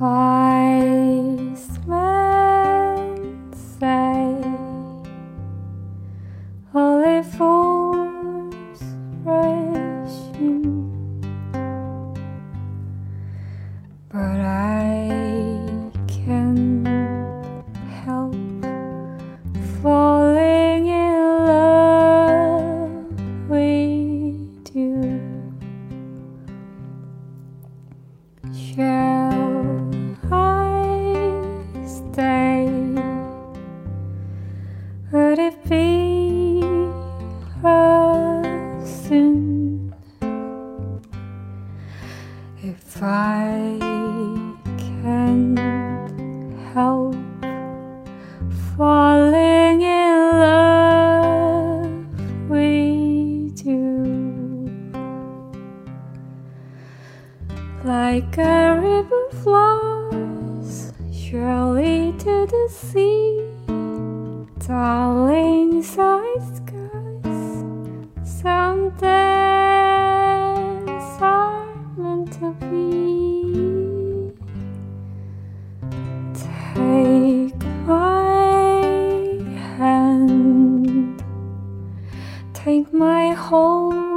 Say only fools rush in, but I Would it be a sin if I can help falling in love with you? Like a river flows surely to the sea, darling side skies. Some days are meant to be. Take my hand, take my whole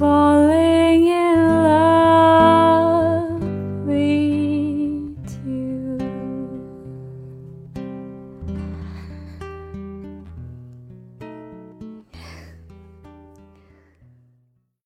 falling.